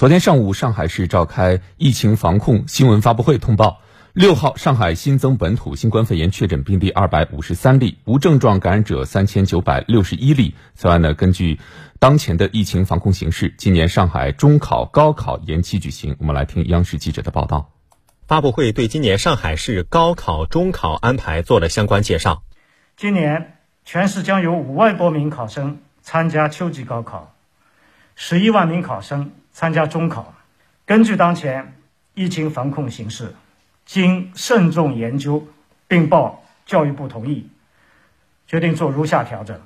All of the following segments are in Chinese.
昨天上午，上海市召开疫情防控新闻发布会，通报六号上海新增本土新冠肺炎确诊病例二百五十三例，无症状感染者三千九百六十一例。此外呢，根据当前的疫情防控形势，今年上海中考、高考延期举行。我们来听央视记者的报道。发布会对今年上海市高考、中考安排做了相关介绍。今年全市将有五万多名考生参加秋季高考，十一万名考生。参加中考，根据当前疫情防控形势，经慎重研究，并报教育部同意，决定做如下调整：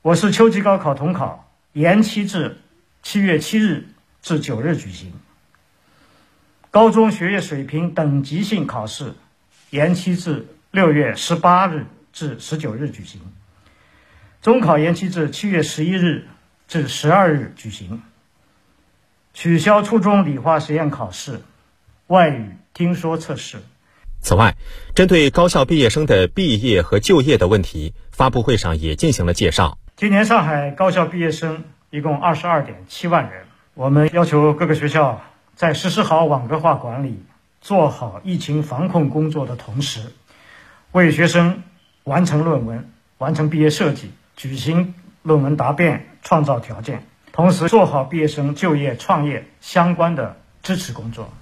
我市秋季高考统考延期至七月七日至九日举行；高中学业水平等级性考试延期至六月十八日至十九日举行；中考延期至七月十一日。至十二日举行，取消初中理化实验考试、外语听说测试。此外，针对高校毕业生的毕业和就业的问题，发布会上也进行了介绍。今年上海高校毕业生一共二十二点七万人，我们要求各个学校在实施好网格化管理、做好疫情防控工作的同时，为学生完成论文、完成毕业设计、举行。论文答辩创造条件，同时做好毕业生就业、创业相关的支持工作。